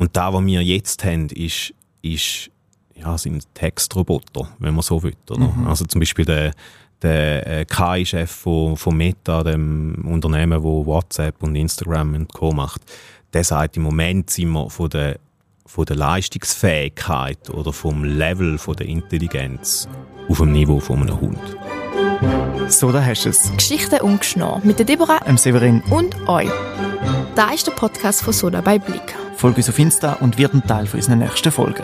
Und da, was wir jetzt haben, ist, ist ja, sind Textroboter, wenn man so will. Oder? Mhm. Also zum Beispiel der, der äh, KI-Chef von, von Meta, dem Unternehmen, wo WhatsApp und Instagram und Co. macht, der sagt, im Moment sind wir von der, von der Leistungsfähigkeit oder vom Level von der Intelligenz auf dem Niveau von einem Hund. So, da hast du es. Geschichten ungeschnau mit der Deborah, dem Severin und euch. Da ist der Podcast von Soda bei Blick. Folge uns auf Insta und wird ein Teil unserer nächsten Folge.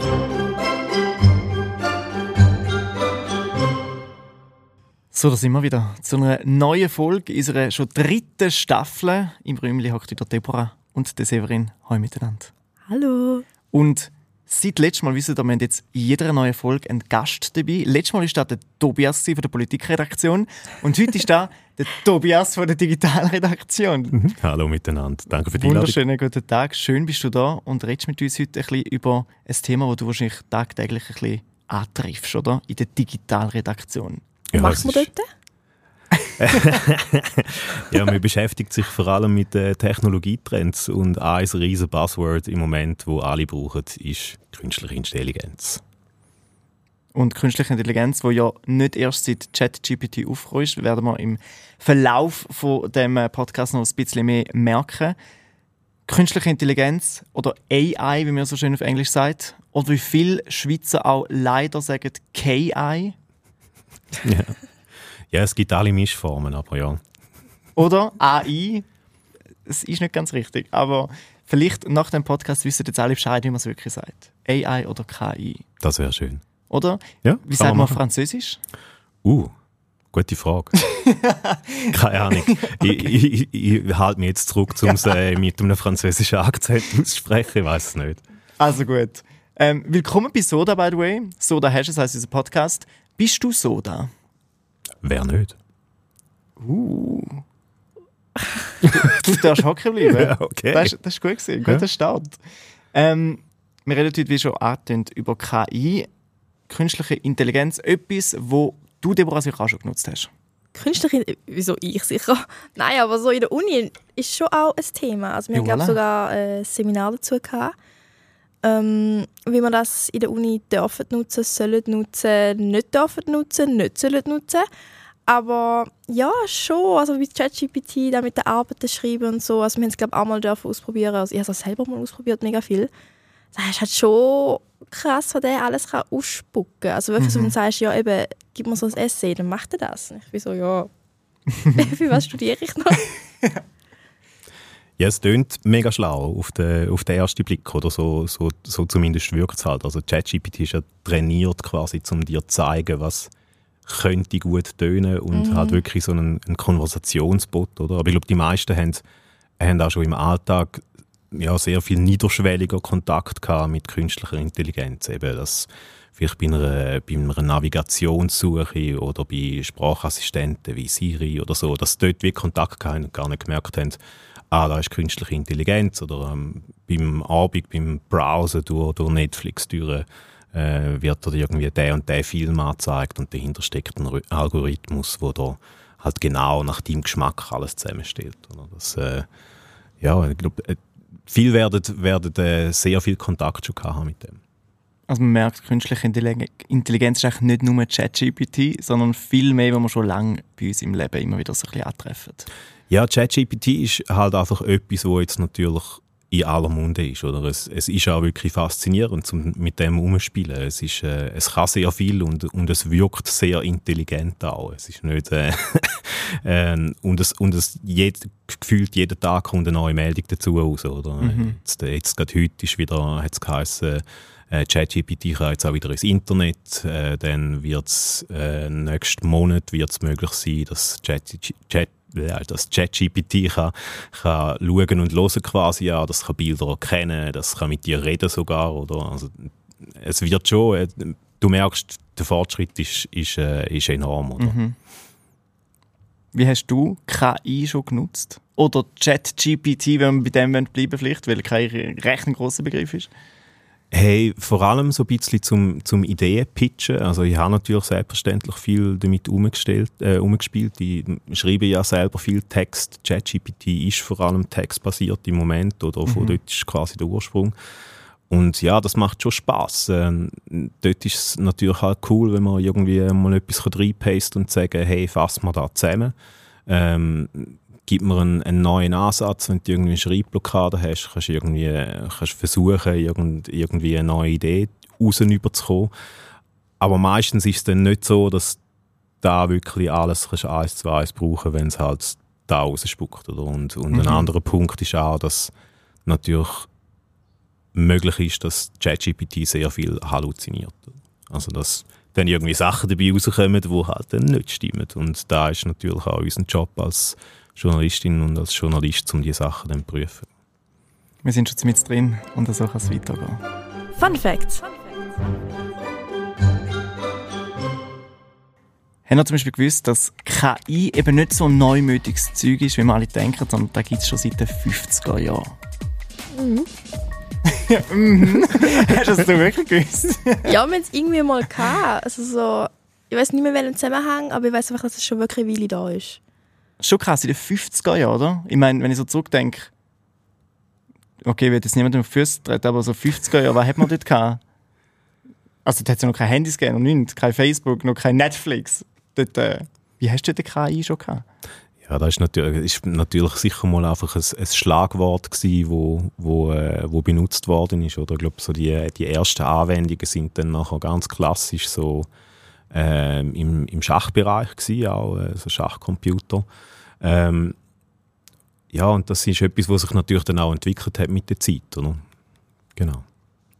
So, da sind wir wieder zu einer neuen Folge unserer schon dritten Staffel. Im Räumchen hockt wieder Deborah und der Severin. Hallo miteinander. Hallo. Und seit letztem Mal wissen wir, wir haben jetzt in jeder neuen Folge einen Gast dabei. Letztes Mal war das der Tobias von der Politikredaktion und heute ist da der Tobias von der Digitalredaktion. Mhm. Hallo miteinander. Danke für die Einladung. Wunderschönen guten Tag. Schön bist du da und redest mit uns heute ein bisschen über ein Thema, das du wahrscheinlich tagtäglich ein bisschen antriffst, oder? In der Digitalredaktion. Ja, Was macht man dort? ja, man beschäftigt sich vor allem mit äh, Technologietrends und ein riesen Buzzword im Moment, wo alle brauchen, ist künstliche Intelligenz. Und künstliche Intelligenz, wo ja nicht erst seit ChatGPT aufgekommen ist, werden wir im Verlauf von dem Podcast noch ein bisschen mehr merken. Künstliche Intelligenz oder AI, wie man so schön auf Englisch sagt, oder wie viele Schweizer auch leider sagen KI, ja. Ja, es gibt alle Mischformen, aber ja. Oder AI, es ist nicht ganz richtig, aber vielleicht nach dem Podcast wissen jetzt alle Bescheid, wie man es wirklich sagt. AI oder KI. Das wäre schön. Oder? Ja, wie sagt man Französisch? Uh, gute Frage. Keine Ahnung. okay. Ich, ich, ich halte mich jetzt zurück, um es äh, mit einem französischen Akzent auszusprechen. Ich weiß es nicht. Also gut. Ähm, willkommen bei Soda, by the way. Soda Hashes heißt unser Podcast. Bist du Soda? Wer nicht? Uh. du darfst hocken bleiben. Ja, okay. Das, ist, das ist gut gewesen. Guter ja. Start. Ähm, wir reden heute, wie schon angetönt, über KI, künstliche Intelligenz. Etwas, wo du, Deborah, sicher auch schon genutzt hast. Künstliche, wieso ich sicher? Nein, aber so in der Uni ist schon auch ein Thema. Also wir haben, sogar ein Seminar dazu gehabt ähm, wie man das in der Uni dürfen nutzen, sollen nutzen, nicht dürfen nutzen, nicht sollen nutzen. Aber ja, schon, also wie ChatGPT, da mit den Arbeiten schreiben und so. Also wir haben es, glaube ich, auch mal ausprobieren. Also ich habe es selber mal ausprobiert, mega viel. Das ist halt schon krass, was der alles kann ausspucken kann. Also wirklich, mhm. so, wenn du sagst, ja eben, gib mir so ein Essay, dann macht er das. Ich bin so, ja, für was studiere ich noch? Ja, es klingt mega schlau auf den, auf den ersten Blick, oder so, so, so zumindest wirkt es halt. Also ChatGPT ist ja trainiert quasi, um dir zu zeigen, was könnte gut tönen und mhm. halt wirklich so einen, einen Konversationsbot, oder? Aber ich glaube, die meisten haben, haben auch schon im Alltag ja, sehr viel niederschwelliger Kontakt gehabt mit künstlicher Intelligenz. Eben, dass vielleicht bei einer, bei einer Navigationssuche oder bei Sprachassistenten wie Siri oder so, dass sie dort wie Kontakt hatten und gar nicht gemerkt haben, ah, da ist künstliche Intelligenz oder ähm, beim Abend, beim Browsen durch, durch Netflix durch, äh, wird dir irgendwie der und der Film angezeigt und dahinter steckt ein Algorithmus, wo da halt genau nach deinem Geschmack alles zusammenstellt. Oder? Das, äh, ja, ich glaube, äh, viele werden, werden äh, sehr viel Kontakt schon haben mit dem. Also man merkt, künstliche Intelligenz ist eigentlich nicht nur ChatGPT, sondern viel mehr, was wir schon lange bei uns im Leben immer wieder so ein bisschen antreffen. Ja, ChatGPT ist halt einfach etwas, wo jetzt natürlich in aller Munde ist. Oder? Es, es ist auch wirklich faszinierend, um mit dem umzuspielen. Es, ist, äh, es kann sehr viel und, und es wirkt sehr intelligent auch. Es ist nicht, äh, äh, und es, und es jed, gefühlt jeden Tag kommt eine neue Meldung dazu raus. Oder? Mhm. Jetzt, jetzt gerade heute ist wieder, hat es geheißen, äh, ChatGPT kann jetzt auch wieder ins Internet. Äh, dann wird es äh, nächsten Monat wird's möglich sein, dass ChatGPT das ChatGPT kann, kann schauen und hören quasi an, das kann Bilder erkennen, das kann mit dir reden sogar, oder? Also, es wird schon, äh, du merkst, der Fortschritt ist, ist, äh, ist enorm, oder? Mhm. Wie hast du KI schon genutzt? Oder ChatGPT, wenn wir bei dem bleiben vielleicht, weil kein recht ein grosser Begriff ist? Hey, vor allem so ein bisschen zum, zum Ideenpitchen. Also ich habe natürlich selbstverständlich viel damit umgestellt, äh, umgespielt. Ich schreibe ja selber viel Text. ChatGPT ist vor allem textbasiert im Moment oder von mhm. dort ist quasi der Ursprung. und ja, das macht schon Spaß. Ähm, dort ist es natürlich halt cool, wenn man irgendwie mal etwas reinpaste und sagen, hey, fassen wir da zusammen. Ähm, gib mir einen, einen, neuen Ansatz, wenn du irgendwie eine Schreibblockade hast, kannst du irgendwie kannst versuchen, irgend, irgendwie eine neue Idee rauszukommen. Aber meistens ist es dann nicht so, dass da wirklich alles kannst eins zu eins brauchen, wenn es halt da rausspuckt. Oder? Und, und mhm. ein anderer Punkt ist auch, dass natürlich möglich ist, dass ChatGPT sehr viel halluziniert. Also dass dann irgendwie Sachen dabei rauskommen, die halt dann nicht stimmen. Und da ist natürlich auch unser Job als Journalistin und als Journalist, um diese Sachen dann zu prüfen. Wir sind schon mit drin und so kann es weitergehen. Fun Facts. Haben wir zum Beispiel gewusst, dass KI eben nicht so ein neumütiges Zeug ist, wie wir alle denken, sondern da gibt es schon seit den 50er Jahren. Mhm. mhm. Hast du das wirklich gewusst? ja, wir haben es irgendwie mal gehabt. Also so, ich weiß nicht mehr, welchen Zusammenhang, aber ich weiß einfach, dass es schon wirklich eine Weile da ist. Schon krass, in den 50er Jahren, oder? Ich meine, wenn ich so zurückdenke, okay, wird jetzt niemand auf die Füße treten, aber so 50er Jahre, was hat man dort gehabt? Also, da hat es ja noch keine Handys gegeben, noch nichts, kein Facebook, noch kein Netflix dort, äh, wie hast du den KI schon gehabt? Ja, das ist natürlich, ist natürlich sicher mal einfach ein, ein Schlagwort gewesen, wo, wo, äh, wo benutzt worden ist. Oder ich glaube, so die, die ersten Anwendungen sind dann nachher ganz klassisch so äh, im, im Schachbereich gewesen, auch äh, so Schachcomputer. Ähm, ja, und das ist etwas, was sich natürlich dann auch entwickelt hat mit der Zeit, oder? Genau.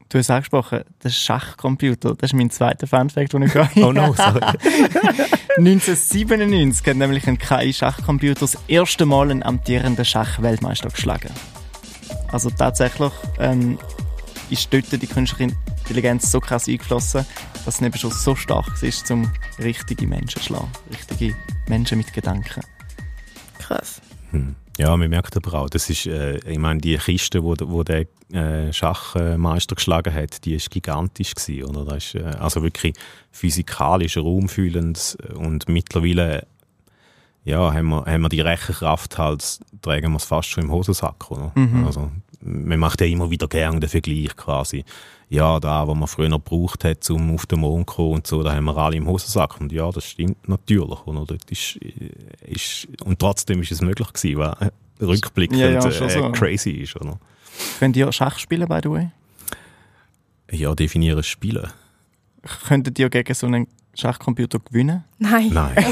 Du hast angesprochen, der Schachcomputer, das ist mein zweiter Funfact, den ich habe. oh no, sorry. 1997 hat nämlich ein KI-Schachcomputer das erste Mal einen amtierenden Schachweltmeister geschlagen. Also tatsächlich ähm, ist dort die künstliche Intelligenz so krass eingeflossen, dass es eben schon so stark ist, um richtige Menschen zu schlagen. Richtige Menschen mit Gedanken. Krass. Hm. Ja, man merkt aber auch, das ist, äh, ich meine, die Kiste, wo, wo der äh, Schachmeister geschlagen hat, die ist gigantisch gewesen, oder? Das ist äh, also wirklich physikalisch raumfühlend und mittlerweile ja, haben wir, haben wir die Rechenkraft halt, tragen wir es fast schon im Hosensack, oder? Mhm. Also, man macht ja immer wieder gerne den Vergleich quasi. Ja, da, was man früher gebraucht hat, um auf den Mond zu kommen und so, da haben wir alle im Hosensack. Und ja, das stimmt natürlich. Oder? Dort ist, ist, und trotzdem ist es möglich gewesen, was rückblickend ja, ja, äh, so. crazy ist. Oder? Könnt ihr Schach spielen, by the way? Ja, definieren Spielen. Könntet ihr gegen so einen Schachcomputer gewinnen? Nein. Nein.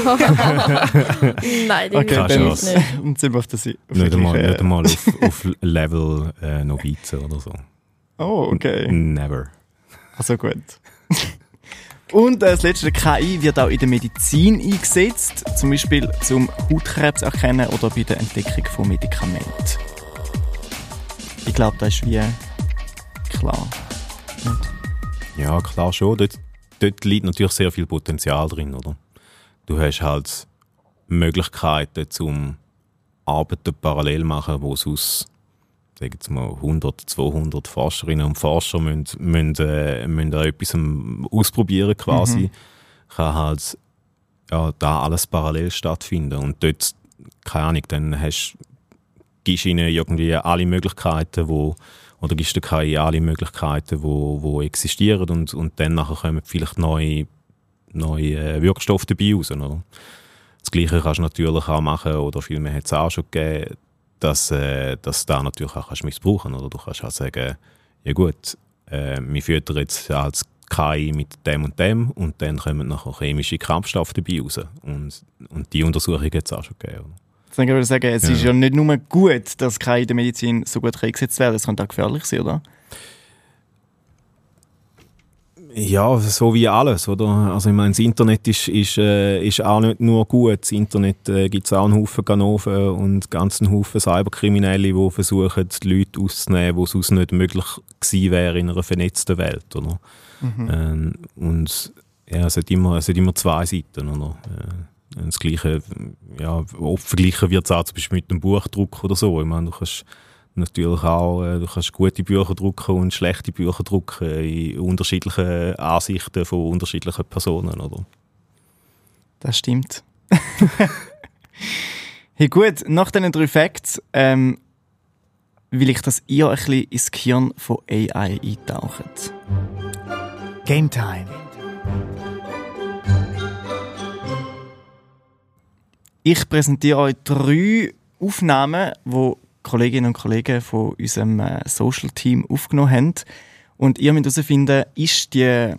Nein, okay, dann nicht. Und sind wir auf der Seite. Nicht einmal, nicht einmal auf, auf Level äh, Novize oder so. Oh, okay. Never. Also gut. Und äh, das letzte, KI wird auch in der Medizin eingesetzt, zum Beispiel zum Hautkrebs erkennen oder bei der Entdeckung von Medikamenten. Ich glaube, das ist wie klar. Nicht? Ja, klar schon. Dort, dort liegt natürlich sehr viel Potenzial drin, oder? Du hast halt Möglichkeiten zum Arbeiten parallel machen, wo es aus sagen jetzt mal 100, 200 Forscherinnen und Forscher müssen, müssen, äh, müssen da etwas ausprobieren quasi, mhm. kann halt ja, da alles parallel stattfinden und dort, keine Ahnung, dann hast, gibst du ihnen irgendwie alle Möglichkeiten, wo oder gibst du KI alle Möglichkeiten, wo, wo existieren und, und dann nachher kommen vielleicht neue, neue äh, Wirkstoffe dabei raus. Oder? Das Gleiche kannst du natürlich auch machen, oder vielmehr hat es auch schon gegeben, dass, äh, dass du da natürlich auch kannst missbrauchen kannst. Du kannst auch sagen, ja gut, äh, wir füttern jetzt als KI mit dem und dem und dann kommen nachher chemische Kampfstoffe dabei raus. Und, und die Untersuchung hat es auch schon gegeben. Dann würde ich sagen, es ja. ist ja nicht nur gut, dass KI in der Medizin so gut eingesetzt wird, es kann auch gefährlich sein, oder? Ja, so wie alles, oder? Also ich meine, das Internet ist, ist, äh, ist auch nicht nur gut. Das Internet äh, gibt es auch einen Haufen Ganoven und ganzen Haufen Cyberkriminelle, die versuchen, die Leute auszunehmen, wo sonst nicht möglich gewesen wäre in einer vernetzten Welt, oder? Mhm. Ähm, und ja, es hat, immer, es hat immer zwei Seiten, oder? Äh, das Gleiche, ja, oft vergleichen wird es auch zum Beispiel mit einem Buchdruck oder so. Ich meine, du kannst natürlich auch, äh, du kannst gute Bücher drucken und schlechte Bücher drucken in unterschiedlichen Ansichten von unterschiedlichen Personen, oder? Das stimmt. hey gut, nach diesen drei Facts, ähm, will ich, dass ihr ein bisschen ins Gehirn von AI eintaucht. Game Time. Ich präsentiere euch drei Aufnahmen, die Kolleginnen und Kollegen von unserem äh, Social Team aufgenommen haben. Und ihr müsst herausfinden, ist die,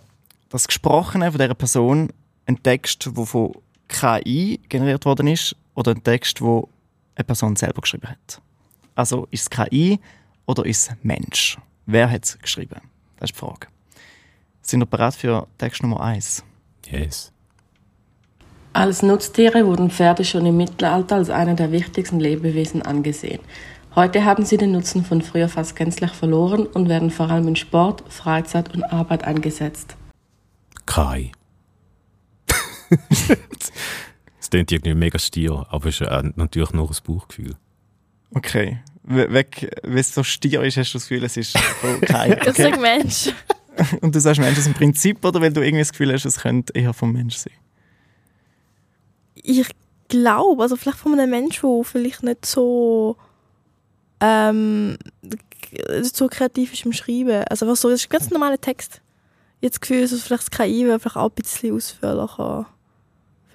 das Gesprochene von dieser Person ein Text, der von KI generiert worden ist, oder ein Text, den eine Person selber geschrieben hat. Also ist es KI oder ist es Mensch? Wer hat es geschrieben? Das ist die Frage. Sind wir bereit für Text Nummer 1? Yes. Als Nutztiere wurden Pferde schon im Mittelalter als einer der wichtigsten Lebewesen angesehen. Heute haben sie den Nutzen von früher fast gänzlich verloren und werden vor allem in Sport, Freizeit und Arbeit eingesetzt. Kai. Es klingt irgendwie mega stier, aber es ist äh, natürlich nur ein Bauchgefühl. Okay. Weg, wenn es so stier ist, hast du das Gefühl, es ist okay. Ich sage Mensch. Und du sagst Mensch aus dem Prinzip oder weil du irgendwie das Gefühl hast, es könnte eher vom Mensch sein? Ich glaube, also vielleicht von einem Menschen, der vielleicht nicht so ähm, so kreativ ist im Schreiben. Also was so, das ist ein ganz normaler Text. Jetzt das Gefühl, dass es vielleicht das KI wäre vielleicht auch ein bisschen ausführlicher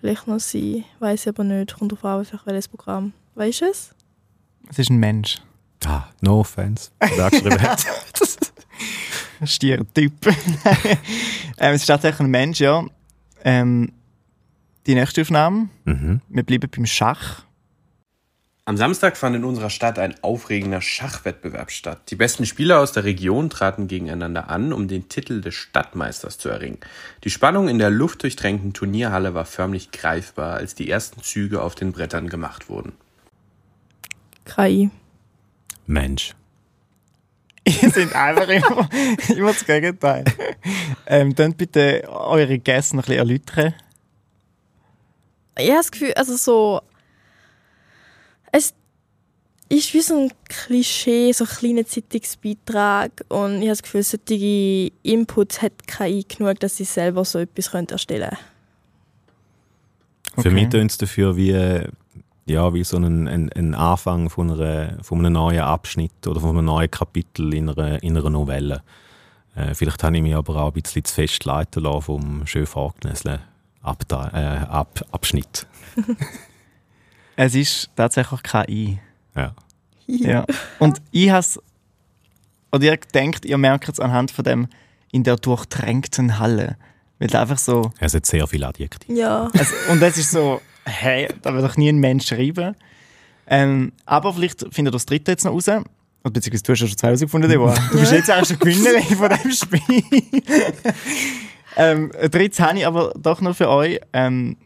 vielleicht noch sein. Weiß ich aber nicht. Kommt drauf an, vielleicht welches Programm. Weißt du es? Es ist ein Mensch. Ah, no offense. Wer geschrieben hat. Stierer Typ. ähm, es ist tatsächlich ein Mensch, ja. Ähm, die nächste Aufnahme. Mhm. Wir bleiben beim Schach. Am Samstag fand in unserer Stadt ein aufregender Schachwettbewerb statt. Die besten Spieler aus der Region traten gegeneinander an, um den Titel des Stadtmeisters zu erringen. Die Spannung in der luftdurchtränkten Turnierhalle war förmlich greifbar, als die ersten Züge auf den Brettern gemacht wurden. KI. Mensch. Ihr sind einfach immer, immer das Gegenteil. Ähm, dann bitte eure Gäste noch ein bisschen erläutern. Ich habe das Gefühl, also so es ist wie so ein Klischee, so ein kleiner Zeitungsbeitrag und ich habe das Gefühl, solche Inputs hat KI genug, dass sie selber so etwas erstellen können. Okay. Für mich tönt es dafür wie, ja, wie so ein, ein, ein Anfang von, einer, von einem neuen Abschnitt oder von einem neuen Kapitel in einer, in einer Novelle. Äh, vielleicht habe ich mich aber auch ein bisschen zu fest leiten lassen vom schön vorgelesenen Ab, äh, Ab, Abschnitt. Es ist tatsächlich KI. Ja. ja. Und ich habe oder ihr denkt, ihr merkt es anhand von dem in der durchtränkten Halle. Weil einfach so. Es hat sehr viel Adjektiv. Ja. Also, und es ist so, hey, da wird doch nie ein Mensch schreiben. Ähm, aber vielleicht findet ihr das dritte jetzt noch raus. Beziehungsweise du hast ja schon zwei rausgefunden, Deborah. Du bist jetzt auch schon Gewinnerin von diesem Spiel. ähm, drittes habe ich aber doch noch für euch. Ähm,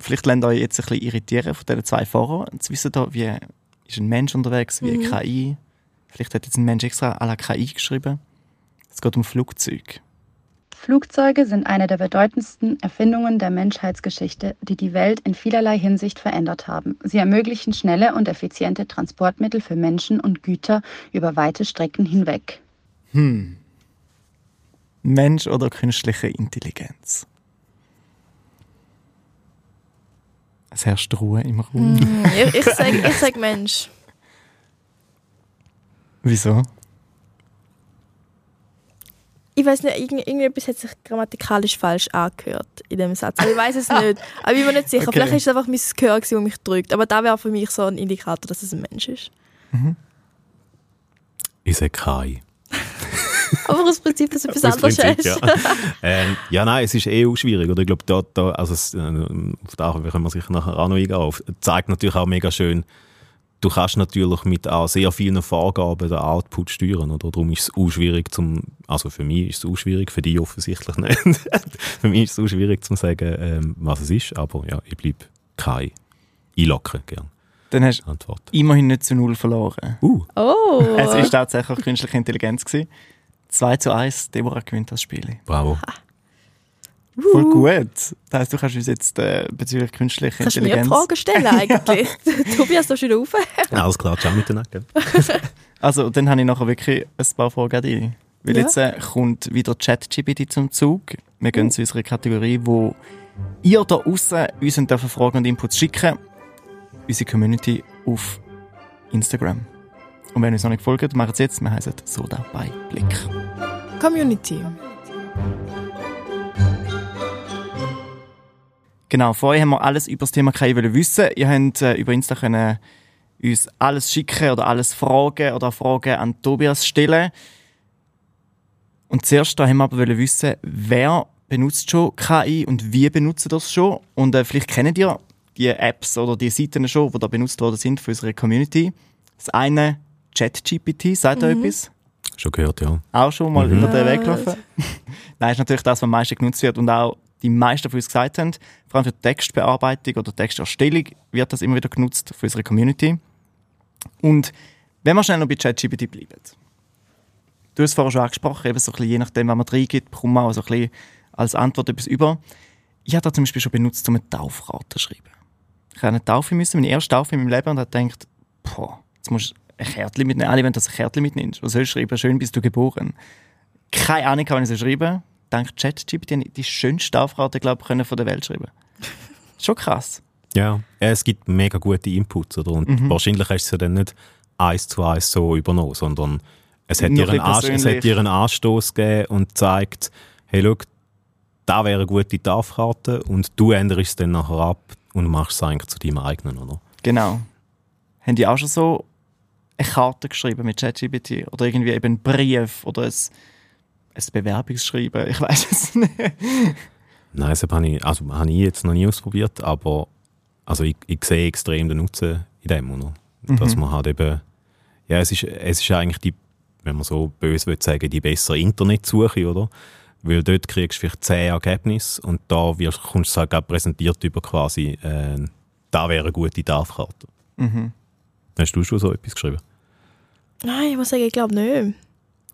Vielleicht lernt euch jetzt ein bisschen irritieren von diesen zwei Fahrern. Wisst ihr, wie ist ein Mensch unterwegs, wie mhm. eine KI. Vielleicht hat jetzt ein Mensch extra à la KI geschrieben. Es geht um Flugzeuge. Flugzeuge sind eine der bedeutendsten Erfindungen der Menschheitsgeschichte, die die Welt in vielerlei Hinsicht verändert haben. Sie ermöglichen schnelle und effiziente Transportmittel für Menschen und Güter über weite Strecken hinweg. Hm. Mensch oder künstliche Intelligenz? Es herrscht Ruhe im Raum. Mm, ich, ich sage ich sag Mensch. Wieso? Ich weiß nicht, irgendetwas hat sich grammatikalisch falsch angehört in dem Satz. ich weiß es nicht. Aber ich bin mir nicht sicher. Okay. Vielleicht ist es einfach mein Gehör, das mich drückt. Aber da wäre für mich so ein Indikator, dass es ein Mensch ist. Mhm. Ich sage Kai. Aber aus Prinzip, dass du etwas anderes hast. Ja. ähm, ja, nein, es ist eh auch schwierig. Oder ich glaube, da, da, also es, äh, auf da können wir sicher nachher auch noch eingehen. Auf, zeigt natürlich auch mega schön, du kannst natürlich mit auch sehr vielen Vorgaben den Output steuern. Oder? Darum ist es auch schwierig zum, also für mich ist es auch schwierig, für dich offensichtlich nicht. für mich ist es auch schwierig zu sagen, ähm, was es ist. Aber ja, ich bleibe kein einlocken gern. Dann hast du immerhin nicht zu null verloren. Uh. Oh. Es war tatsächlich künstliche Intelligenz. Gewesen. 2 zu 1, Deborah gewinnt das Spiel. Bravo. Voll gut. Das heisst, du kannst uns jetzt äh, bezüglich künstlicher kannst Intelligenz... Kannst du mir Fragen stellen eigentlich? Tobias, da schon auf. Alles klar, ciao miteinander. also, dann habe ich nachher wirklich ein paar Fragen an dich. Weil ja. jetzt äh, kommt wieder ChatGPT zum Zug. Wir gehen uh. zu unserer Kategorie, wo ihr da außen uns Fragen und Inputs schicken Unsere Community auf Instagram. Und wenn ihr uns noch nicht folgt, macht es jetzt. Wir heißen Soda bei Blick. Community. Genau, vorher haben wir alles über das Thema KI wissen. Ihr könnt äh, über Insta können uns alles schicken oder alles fragen oder Fragen an Tobias stellen. Und zuerst da haben wir aber wissen, wer benutzt schon KI und wie benutzt das schon? Und äh, vielleicht kennt ihr die Apps oder die Seiten schon, die da benutzt worden sind für unsere Community. Das eine ChatGPT, sagt mhm. ihr etwas? Schon gehört, ja. Auch schon mal mhm. über den Weg gelaufen? Nein, ist natürlich das, was am meisten genutzt wird und auch die meisten von uns gesagt haben, vor allem für Textbearbeitung oder Texterstellung wird das immer wieder genutzt für unsere Community. Und wenn wir schnell noch bei ChatGPT bleiben. Du hast es vorher schon angesprochen, eben so ein bisschen, je nachdem, was man reingibt, bekommt man auch so ein bisschen als Antwort etwas über. Ich habe das zum Beispiel schon benutzt, um eine Taufrate zu schreiben. Ich habe eine Taufe müssen, meine erste Taufe in meinem Leben, und habe gedacht, boah, jetzt musst du ein Kärtchen mitnehmen. Alle wollen, dass du ein Kärtchen mitnimmst. Was sollst du schreiben? Schön bist du geboren. Keine Ahnung, kann ich so schreiben. Dank ChatGPT die schönste Taufrate, glaube ich, von der Welt schreiben. schon krass. Ja, es gibt mega gute Inputs, oder? Und mhm. wahrscheinlich hast du es ja dann nicht eins zu eins so übernommen, sondern es hat, dir einen, es hat dir einen Anstoß gegeben und zeigt, hey, schau, da wäre eine gute Taufkarte und du änderst es dann nachher ab und machst es eigentlich zu deinem eigenen, oder? Genau. Haben die auch schon so eine Karte geschrieben mit ChatGPT oder irgendwie eben einen Brief oder ein, ein Bewerbungsschreiben? Ich weiß es nicht. Nein, das habe ich, also, habe ich jetzt noch nie ausprobiert, aber also ich, ich sehe extrem den Nutzen in dem, oder? Dass mhm. man halt eben, ja, es ist, es ist eigentlich die, wenn man so böse will sagen, die bessere Internetsuche, oder? Weil dort kriegst du vielleicht zehn Ergebnisse und da wirst, kommst du halt präsentiert über quasi, äh, da wäre eine gute Tafelkarte. Mhm. Hast du schon so etwas geschrieben? Nein, ich muss sagen, ich glaube nicht.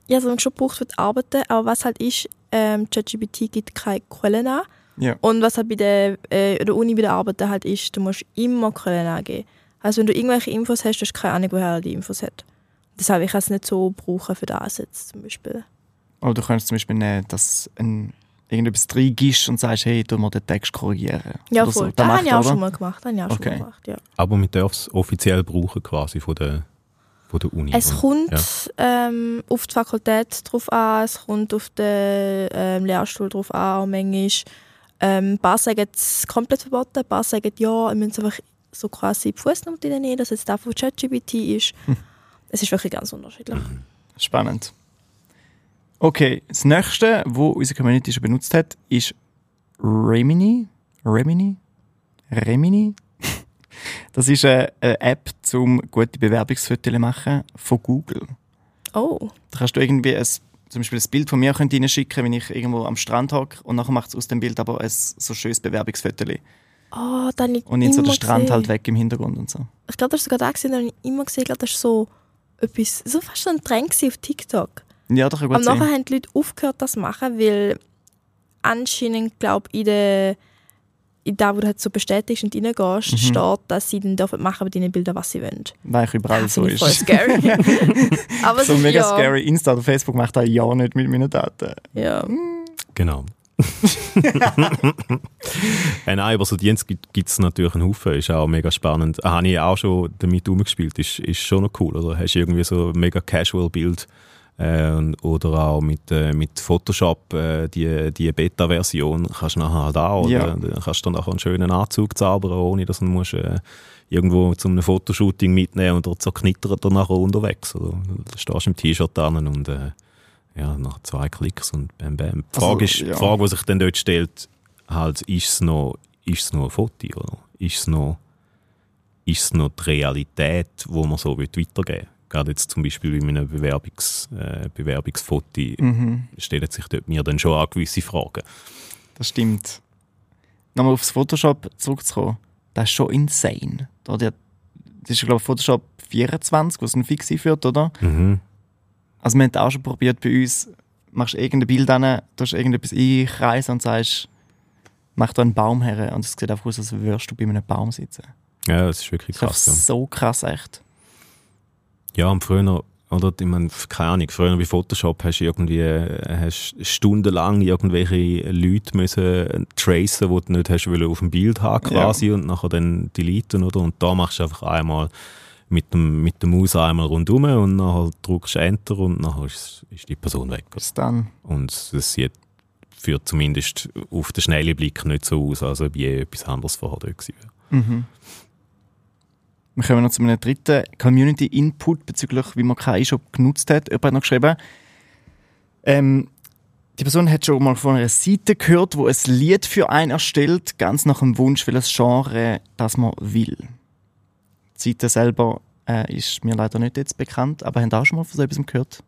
Ich habe es schon gebraucht für die Arbeiten, aber was halt ist, ähm, ChatGPT gibt keine Quellen an. Ja. Und was halt bei der, äh, der Uni bei der Arbeit halt ist, du musst immer Quellen angeben. Also wenn du irgendwelche Infos hast, hast du keine Ahnung, woher er die Infos hat. Deshalb ich kann es nicht so brauchen für das jetzt zum Beispiel. Oder du kannst zum Beispiel nehmen, dass ein irgendetwas reingibst und sagst, hey, du musst den Text korrigieren. Ja, voll. So. Das, das habe ich auch oder? schon mal gemacht. Das ich auch okay. schon mal gemacht ja. Aber man darf es offiziell brauchen quasi von der, von der Uni. Es kommt ja. ähm, auf die Fakultät drauf an, es kommt auf den ähm, Lehrstuhl drauf an, auch manchmal ähm, ein paar sagen es komplett verboten, ein paar sagen ja, wir müssen einfach so quasi die Fußnote nehmen, dass jetzt da von ChatGPT ist. Hm. Es ist wirklich ganz unterschiedlich. Mhm. Spannend. Okay, das nächste, wo unsere Community schon benutzt hat, ist Remini. Remini? Remini? Das ist eine App, um gute Bewerbungsfotos zu machen von Google. Oh. Da kannst du irgendwie ein zum Beispiel ein Bild von mir reinschicken, wenn ich irgendwo am Strand hocke und nachher macht es aus dem Bild aber ein so schönes Bewerbungsfoto. Oh, dann ich Und in so der Strand gesehen. halt weg im Hintergrund und so. Ich glaube, das ist sogar da gesehen, habe ich immer gesehen, ich glaube, das ist so etwas, so fast so ein Trend auf TikTok. Ja, doch, gut Aber nachher haben die Leute aufgehört, das zu machen, weil anscheinend, glaube ich, in der da, wo du halt so bestätigst und reingehst, mhm. steht, dass sie dann dürfen machen mit deinen Bildern, was sie wollen. Weil überall ja, so ist. Voll scary. Aber so mega ja. scary. Insta oder Facebook macht das ja nicht mit meinen Daten. Ja. Genau. äh, nein, aber so Dienst gibt es natürlich einen Haufen, ist auch mega spannend. Ah, habe ich auch schon damit umgespielt, ist, ist schon noch cool, oder? Hast du irgendwie so ein mega casual Bild oder auch mit, äh, mit Photoshop, äh, die, die Beta-Version, kannst du nachher halt auch, ja. oder? kannst du dann auch einen schönen Anzug zaubern, ohne dass du musst, äh, irgendwo zu einem Fotoshooting mitnehmen und dort so knittert er nachher unterwegs. Oder? Da stehst du im T-Shirt an und äh, ja, nach zwei Klicks und bam, bam. Die Frage, also, ist, ja. die Frage die sich dann dort stellt, halt, ist es noch, ist es noch ein Foto, oder? Ist es noch, ist noch die Realität, wo man so weitergeben will? Gerade jetzt zum Beispiel bei einem Bewerbungs, äh, Bewerbungsfoto, mhm. stellen sich dort mir dann schon auch gewisse Fragen. Das stimmt. Nochmal aufs Photoshop zurückzukommen, das ist schon insane. Das ist, glaube ich, Photoshop 24, was ein Fix einführt, oder? Mhm. Also wir haben auch schon probiert bei uns, machst irgendein Bild an, tust irgendetwas einkreisen und sagst, mach da einen Baum her und es sieht einfach aus, als würdest du bei einem Baum sitzen. Ja, das ist wirklich krass. Das ist so krass, echt. Ja, und früher, oder, ich meine, keine Ahnung, früher bei Photoshop hast du irgendwie hast stundenlang irgendwelche Leute müssen tracen, die du nicht hast auf dem Bild haben quasi ja. und nachher dann deleten, oder? Und da machst du einfach einmal mit dem, mit dem Maus einmal rundum und dann drückst du Enter und dann ist, ist die Person weg. Bis dann. Und es sieht führt zumindest auf den schnellen Blick nicht so aus, als ob je etwas anderes vorher da gewesen wäre. Mhm. Wir kommen noch zu einem dritten Community Input bezüglich, wie man KI schon genutzt hat. Jemand hat noch geschrieben, ähm, die Person hat schon mal von einer Seite gehört, wo ein Lied für einen erstellt, ganz nach dem Wunsch, welches Genre das man will. Die Seite selber äh, ist mir leider nicht jetzt bekannt, aber haben auch schon mal von so etwas gehört?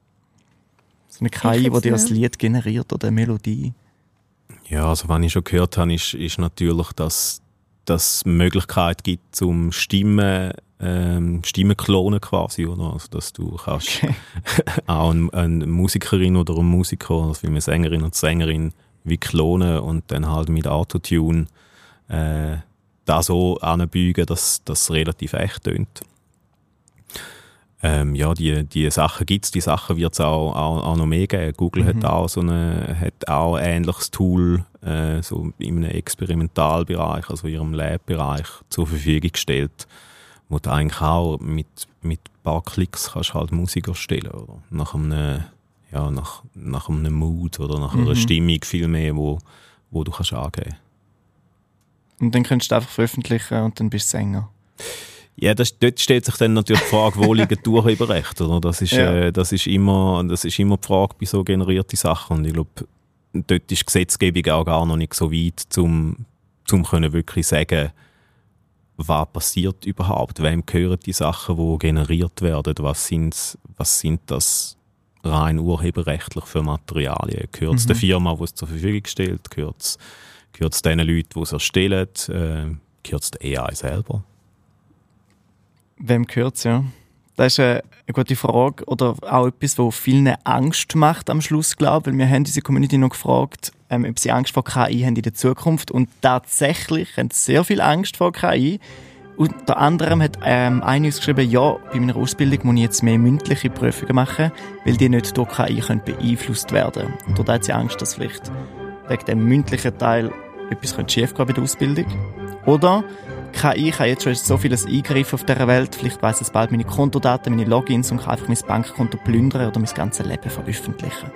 So eine KI, die dir ein Lied generiert oder eine Melodie? Ja, also was ich schon gehört habe, ist, ist natürlich, dass es Möglichkeit gibt zum Stimmen, ähm, Stimmen klonen quasi, oder? Also, dass du kannst okay. auch eine, eine, Musikerin oder einen Musiker, also wie eine Sängerin und Sängerin wie klonen und dann halt mit Autotune äh, da so anbeugen, dass das relativ echt tönt ähm, ja, die, die Sachen gibt es, die Sachen wird es auch, auch, auch, noch mehr geben. Google mhm. hat auch so eine, hat auch ein ähnliches Tool äh, so in einem Experimentalbereich, also in ihrem Lab-Bereich zur Verfügung gestellt, wo du eigentlich auch mit, mit ein paar Klicks kannst halt Musik erstellen, oder? Nach einem, ja, nach, nach einem Mood oder nach mhm. einer Stimmung viel mehr, wo, wo du kannst angeben. Und dann könntest du einfach veröffentlichen und dann bist du Sänger. Ja, das, dort stellt sich dann natürlich die Frage, wo liegen die Urheberrechte? Oder? Das, ist, ja. äh, das, ist immer, das ist immer die Frage bei so generierten Sachen. Und ich glaube, dort ist die Gesetzgebung auch gar noch nicht so weit, um zum können wirklich sagen, was passiert überhaupt? Wem gehören die Sachen, die generiert werden? Was sind, was sind das rein urheberrechtlich für Materialien? Gehört es mhm. der Firma, die es zur Verfügung stellt? Gehört es den Leuten, die es erstellen? Äh, gehört es der AI selber? Wem gehört ja? Das ist eine, gute Frage oder auch etwas, was vielen Angst macht am Schluss, glaube ich. Wir haben diese Community noch gefragt, ähm, ob sie Angst vor KI haben in der Zukunft und tatsächlich haben sie sehr viel Angst vor KI. Unter anderem hat ähm, eine geschrieben, ja, bei meiner Ausbildung muss ich jetzt mehr mündliche Prüfungen machen, weil die nicht durch KI können beeinflusst werden können. Und dort hat sie Angst, dass vielleicht wegen dem mündlichen Teil etwas schief gehen bei der Ausbildung. Oder KI kann jetzt schon so vieles eingreifen auf dieser Welt. Vielleicht weiss es bald meine Kontodaten, meine Logins und kann einfach mein Bankkonto plündern oder mein ganzes Leben veröffentlichen.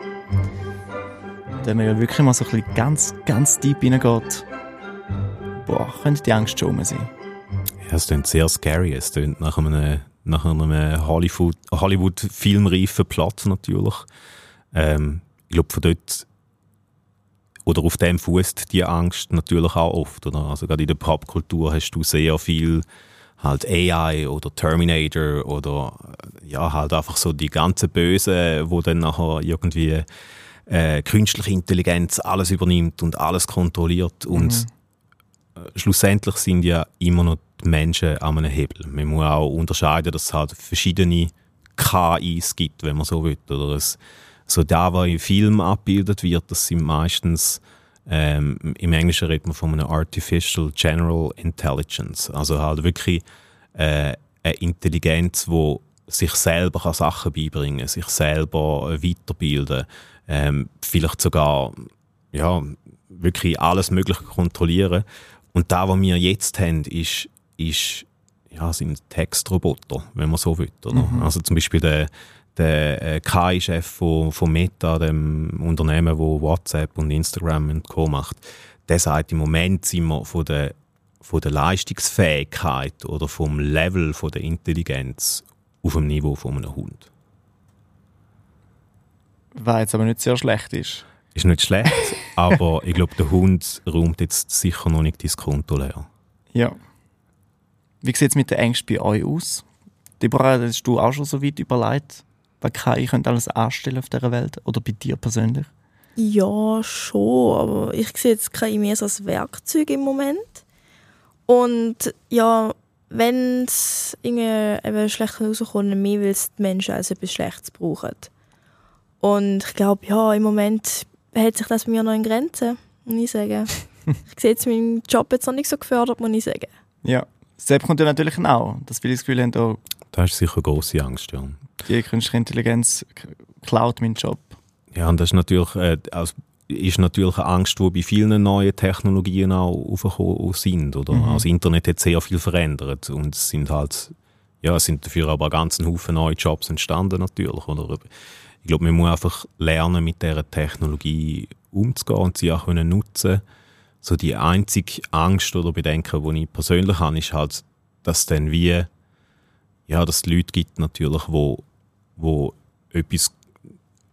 Wenn man ja wirklich mal so ein bisschen ganz, ganz deep reingeht, boah, könnte die Angst schon sein. Ja, es klingt sehr scary. Es klingt nach einem, nach einem Hollywood, Hollywood-filmreifen Platz natürlich. Ähm, ich glaube, von dort oder auf dem fußt die Angst natürlich auch oft. Oder? Also gerade in der Popkultur hast du sehr viel halt AI oder Terminator oder ja halt einfach so die ganze Böse, wo dann nachher irgendwie äh, künstliche Intelligenz alles übernimmt und alles kontrolliert und mhm. äh, schlussendlich sind ja immer noch die Menschen an einem Hebel. Man muss auch unterscheiden, dass es halt verschiedene KIs gibt, wenn man so will. Oder es, so da, was im Film abgebildet wird, das sind meistens ähm, im Englischen redet man von einer Artificial General Intelligence, also halt wirklich äh, eine Intelligenz, wo sich selber kann Sachen beibringen, sich selber weiterbilden, ähm, vielleicht sogar ja wirklich alles Mögliche kontrollieren. Und da, was wir jetzt haben, ist, ist ja, sind Textroboter, wenn man so will. Mhm. Also zum Beispiel der der äh, KI-Chef von, von Meta, dem Unternehmen, wo WhatsApp und Instagram und Co. macht, der sagt, im Moment sind wir von der, von der Leistungsfähigkeit oder vom Level von der Intelligenz auf dem Niveau von einem Hund. Was jetzt aber nicht sehr schlecht ist. Ist nicht schlecht, aber ich glaube, der Hund räumt jetzt sicher noch nicht das Konto leer. Ja. Wie sieht es mit den Ängsten bei euch aus? Deborah, hast du auch schon so weit überlegt? Was KI könnte alles anstellen auf dieser Welt? Oder bei dir persönlich? Ja, schon. Aber ich sehe jetzt KI mehr als Werkzeug im Moment. Und ja, wenn es irgendwie schlecht rauskommt, mehr weil es die Menschen als etwas Schlechtes brauchen. Und ich glaube, ja, im Moment hält sich das bei mir noch in Grenzen, muss ich sagen. ich sehe jetzt meinen Job jetzt noch nicht so gefördert, muss ich sagen. Ja, selbst kommt ja natürlich auch, dass viele das Gefühl haben, oh, da hast du sicher große Angst, ja. Die künstliche Intelligenz klaut meinen Job. Ja, und das ist natürlich, äh, also ist natürlich eine Angst, die bei vielen neuen Technologien auch aufgekommen sind. Oder? Mhm. Also das Internet hat sehr viel verändert und es sind halt ja, es sind dafür aber ganz ein Haufen neue Jobs entstanden natürlich. Oder? Ich glaube, man muss einfach lernen, mit dieser Technologie umzugehen und sie auch können nutzen So die einzige Angst oder Bedenken, die ich persönlich habe, ist halt, dass dann wie, ja, dass es Leute gibt natürlich, wo, wo etwas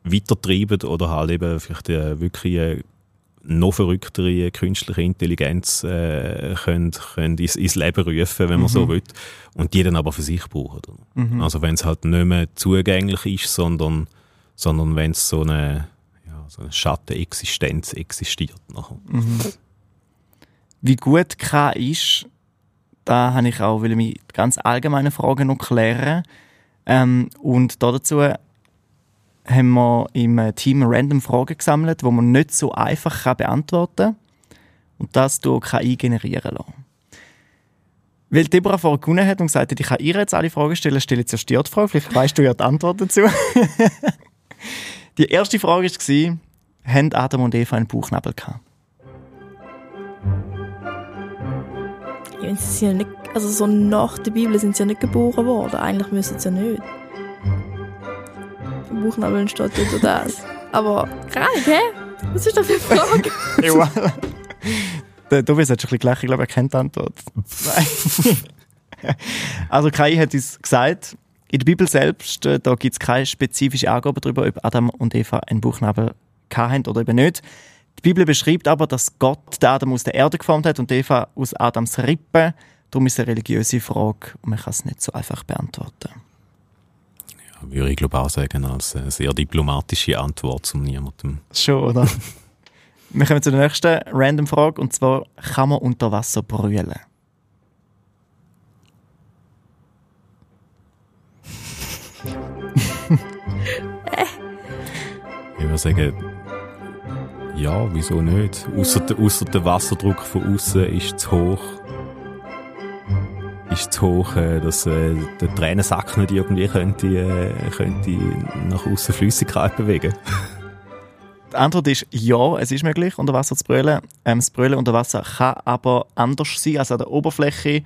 weitertreiben oder halt eben vielleicht äh, wirklich äh, noch verrücktere künstliche Intelligenz äh, können, können ins, ins, Leben rufen, wenn man mhm. so will. Und die dann aber für sich brauchen. Mhm. Also wenn es halt nicht mehr zugänglich ist, sondern, sondern wenn es so eine, ja, so eine Schattenexistenz existiert. Mhm. Wie gut KI ist, da habe ich auch will mich ganz allgemeine Fragen noch klären. Ähm, und dazu haben wir im Team random Fragen gesammelt, die man nicht so einfach beantworten kann und das durch KI generieren lassen. Weil Deborah vorher gewonnen hat und gesagt hat, ich kann ihr jetzt alle Fragen stellen, stelle ich zuerst die Frage. Vielleicht weißt du ja die Antwort dazu. die erste Frage war, haben Adam und Eva einen Bauchnabel gehabt? Sie sind ja nicht, also so nach der Bibel sind sie ja nicht geboren worden. Eigentlich müssen sie ja nicht. Buchnabeln steht oder das. Aber krank, hä? Was ist das für eine Frage? ja. Der Tobias hat schon ein bisschen gleich, ich glaube, er kennt die Antwort. also Kai hat uns gesagt, in der Bibel selbst äh, da gibt es keine spezifische Angabe darüber, ob Adam und Eva einen Buchnabel hatten oder eben nicht. Die Bibel beschreibt aber, dass Gott den Adam aus der Erde geformt hat und Eva aus Adams Rippe. Darum ist es eine religiöse Frage und man kann es nicht so einfach beantworten würde ich glaube auch sagen, als eine sehr diplomatische Antwort zu niemandem. Schon, oder? Wir kommen zu der nächsten random Frage und zwar: Kann man unter Wasser brüllen? ich würde sagen, ja, wieso nicht? Außer, der, der Wasserdruck von außen ist zu hoch ist zu hoch, äh, dass äh, der Tränensack nicht irgendwie könnte, äh, könnte nach außen Flüssigkeit bewegen. Die Antwort ist ja, es ist möglich, unter Wasser zu brüllen. Ähm, das Brüllen unter Wasser kann aber anders sein als an der Oberfläche,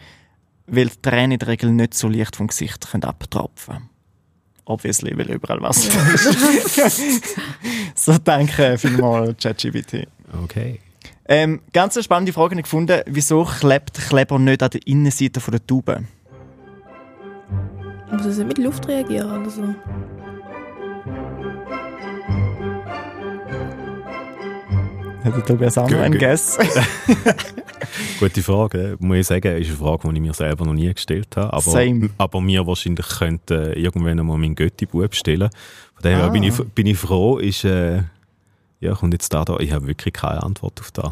weil die Tränen in der Regel nicht so leicht vom Gesicht können abtropfen können. Obviously, weil überall Wasser ist. so danke vielmals, ChatGPT. Okay. Ähm, ganz eine spannende Frage gefunden. Wieso klebt Kleber nicht an der Innenseite der Tube? Muss es mit Luft reagieren oder so? Hätte Tobias auch noch einen Guess? Gute Frage. Muss ich sagen, ist eine Frage, die ich mir selber noch nie gestellt habe. Aber, Same. aber mir wahrscheinlich könnte irgendwann einmal meinen Götti-Bub stellen. Von daher ah. bin, ich, bin ich froh, ist, äh, ja, kommt jetzt da, da. Ich habe wirklich keine Antwort auf das.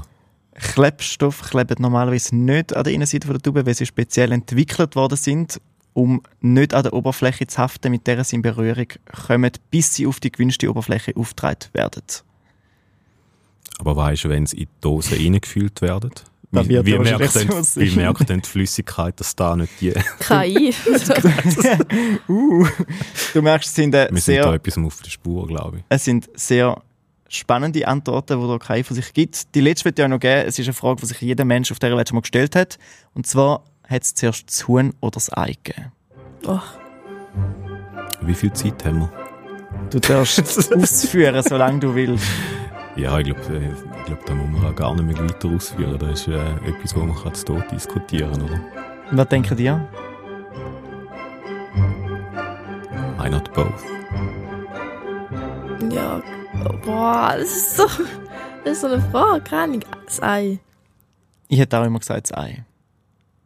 Klebstoff klebt normalerweise nicht an der Innenseite der Tube, weil sie speziell entwickelt worden sind, um nicht an der Oberfläche zu haften, mit der sie in Berührung kommen, bis sie auf die gewünschte Oberfläche aufgetragen werden. Aber weißt du, wenn sie in die Dose reingefüllt werden? Wie, wie, merkt denn, wie merkt denn die Flüssigkeit, dass da nicht die... KI. uh, du merkst, es sind äh, Wir sehr... sind da etwas auf der Spur, glaube ich. Es sind sehr spannende Antworten, die der KI von sich gibt. Die letzte wird ja noch geben. Es ist eine Frage, die sich jeder Mensch auf der Welt schon mal gestellt hat. Und zwar, hat es zuerst das Huhn oder das Ei gegeben? Oh. Wie viel Zeit haben wir? Du darfst ausführen, solange du willst. Ja, ich glaube, äh, ich glaub, da muss man gar nicht mehr weiter ausführen. Das ist äh, etwas, wo man zu Tod diskutieren kann, oder? Was denken die? I not both. Ja, Boah, das ist so, das ist so eine Frage, keine Ahnung. Das Ei. Ich hätte auch immer gesagt, das Ei.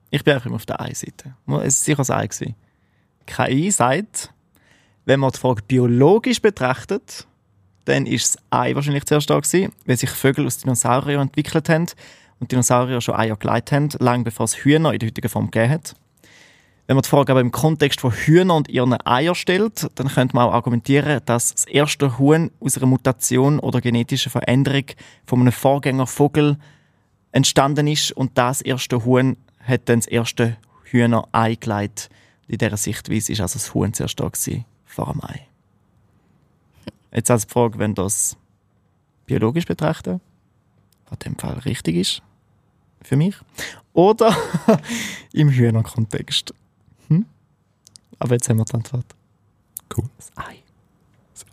Ich bin auch immer auf der Ei-Seite. Es war sicher das Ei. Gewesen. KI sagt, wenn man die Frage biologisch betrachtet, dann ist das Ei wahrscheinlich zuerst da gewesen, weil sich Vögel aus Dinosauriern entwickelt haben und Dinosaurier schon Eier geleitet haben, lange bevor es Hühner in der heutigen Form gegeben hat. Wenn man die Frage aber im Kontext von Hühnern und ihren Eiern stellt, dann könnte man auch argumentieren, dass das erste Huhn aus einer Mutation oder genetischen Veränderung von einem Vorgängervogel entstanden ist und das erste Huhn hat dann das erste Hühner-Ei gelegt. In dieser Sichtweise ist also das Huhn zuerst da gewesen, vor dem Ei. Jetzt als Frage, wenn das biologisch betrachten, was in dem Fall richtig ist, für mich, oder im Hühnerkontext. Hm? Aber jetzt haben wir die Antwort. Cool. Das Ei. Das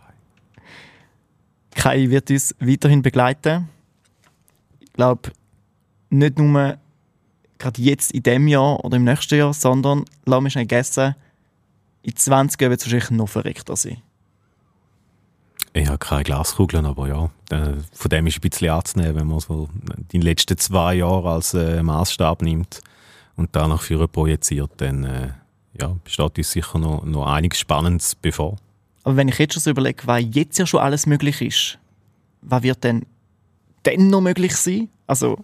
Ei. KI wird uns weiterhin begleiten. Ich glaube, nicht nur gerade jetzt in diesem Jahr oder im nächsten Jahr, sondern, lass mich schnell guessen, in 20 Jahren wird es wahrscheinlich noch verrückter sein. Ich habe keine Glaskugeln, aber ja, äh, von dem ist ein bisschen anzunehmen, wenn man so die letzten zwei Jahre als äh, Maßstab nimmt und danach für projiziert, dann äh, ja, steht uns sicher noch, noch einiges Spannendes bevor. Aber wenn ich jetzt schon so überlege, was jetzt ja schon alles möglich ist, was wird denn dann noch möglich sein? Also,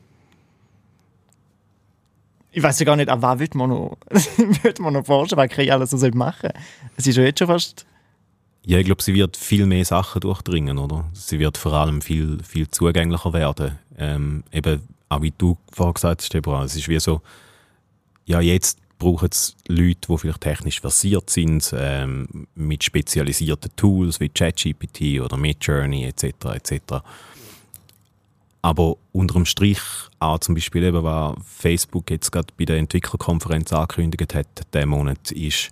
ich weiß ja gar nicht, an was wird man noch, wird man noch forschen, was KI alles so machen Es ist ja jetzt schon fast... Ja, ich glaube, sie wird viel mehr Sachen durchdringen, oder? Sie wird vor allem viel, viel zugänglicher werden. Ähm, eben, auch wie du vorhin gesagt hast, Deborah, es ist wie so, ja, jetzt brauchen es Leute, die vielleicht technisch versiert sind, ähm, mit spezialisierten Tools wie ChatGPT oder Midjourney etc. etc. Aber unterm Strich auch zum Beispiel eben, was Facebook jetzt gerade bei der Entwicklerkonferenz angekündigt hat, diesen Monat, ist,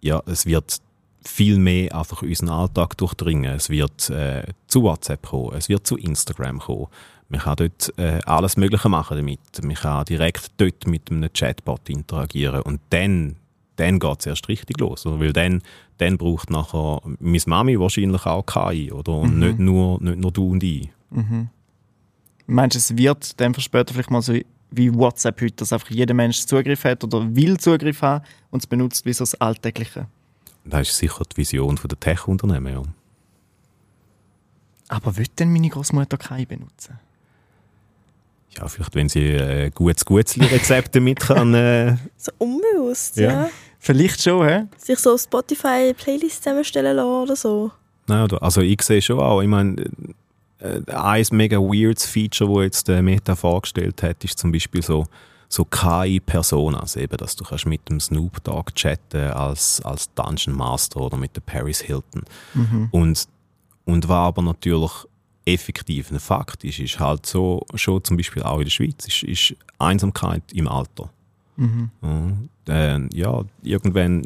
ja, es wird viel mehr einfach unseren Alltag durchdringen. Es wird äh, zu WhatsApp kommen, es wird zu Instagram kommen. Man kann dort äh, alles Mögliche machen damit. Man kann direkt dort mit einem Chatbot interagieren und dann, dann geht es erst richtig los. Weil dann, dann braucht nachher meine Mami wahrscheinlich auch KI oder? und mhm. nicht, nur, nicht nur du und ich. Mhm. Meinst du, es wird dann später vielleicht mal so wie WhatsApp heute, dass einfach jeder Mensch Zugriff hat oder will Zugriff haben und es benutzt wie so das Alltägliche? Das ist sicher die Vision der Tech-Unternehmen, ja. Aber wird denn meine Großmutter KI benutzen? Ja, vielleicht wenn sie äh, gutes Gutzli-Rezept damit kann. Äh, so unbewusst, ja. ja. Vielleicht schon, hä? Sich so Spotify-Playlist zusammenstellen lassen oder so. Nein, also ich sehe schon auch. Ich meine, äh, ein mega weirdes Feature, das jetzt äh, Meta vorgestellt hat, ist zum Beispiel so, so KI-Personas, eben, dass du kannst mit dem Snoop Dogg chatten als, als Dungeon Master oder mit der Paris Hilton. Mhm. Und, und war aber natürlich effektiv ein Fakt ist, ist halt so, schon zum Beispiel auch in der Schweiz, ist, ist Einsamkeit im Alter. Mhm. Ja, äh, ja, irgendwann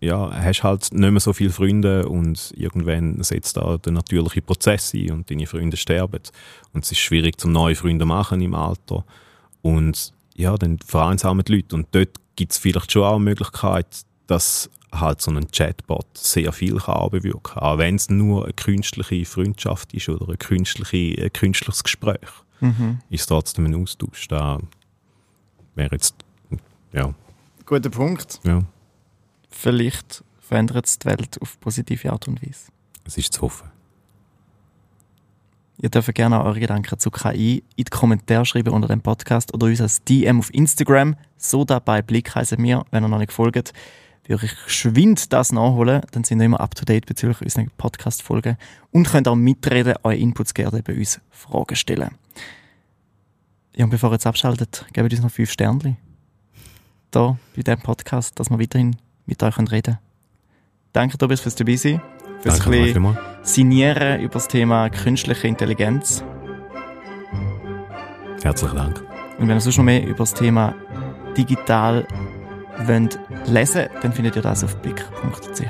ja, hast halt nicht mehr so viele Freunde und irgendwann setzt da der natürliche Prozess ein und deine Freunde sterben. Und es ist schwierig, zum neue Freunde machen im Alter. Und ja, dann vereinsamen die Leute. Und dort gibt es vielleicht schon auch eine Möglichkeit, dass halt so ein Chatbot sehr viel kann bewirken kann. Auch wenn es nur eine künstliche Freundschaft ist oder ein, künstliche, ein künstliches Gespräch. Mhm. Ist trotzdem ein Austausch. Da wäre jetzt, ja. Guter Punkt. Ja. Vielleicht verändert es die Welt auf positive Art und Weise. Es ist zu hoffen. Ihr dürft gerne eure Gedanken zu KI in die Kommentare schreiben unter dem Podcast oder uns als DM auf Instagram. So dabei Blick heißen wir, wenn ihr noch nicht folgt. Würde ich geschwind das nachholen, dann sind wir immer up to date bezüglich unserer Podcast-Folgen und könnt auch mitreden, eure Inputs gerne bei uns Fragen stellen. Ja, und bevor ihr jetzt abschaltet, gebt uns noch fünf Sternchen. Da bei diesem Podcast, dass wir weiterhin mit euch reden können. Danke, Tobias, fürs dabei sein. Fürs Danke Signieren über das Thema künstliche Intelligenz. Herzlichen Dank. Und wenn ihr sonst noch mehr über das Thema digital wollt lesen dann findet ihr das auf blick.ch.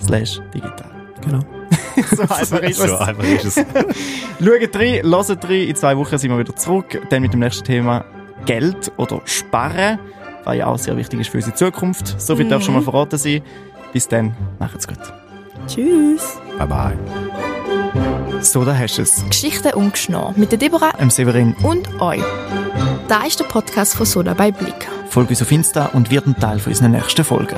Slash digital. Genau. so einfach ist es. So einfach ist es. Schaut rein, hört rein. In zwei Wochen sind wir wieder zurück. Dann mit dem nächsten Thema Geld oder Sparen, was ja auch sehr wichtig ist für unsere Zukunft. So viel mhm. darf schon mal verraten sein. Bis dann, macht's gut. Tschüss. Bye bye. So, da hast du es. Geschichte ungeschnau mit der Deborah, dem Severin und euch. Da ist der Podcast von Soda bei Blick. Folge uns auf Insta und wird ein Teil von unseren nächsten Folgen.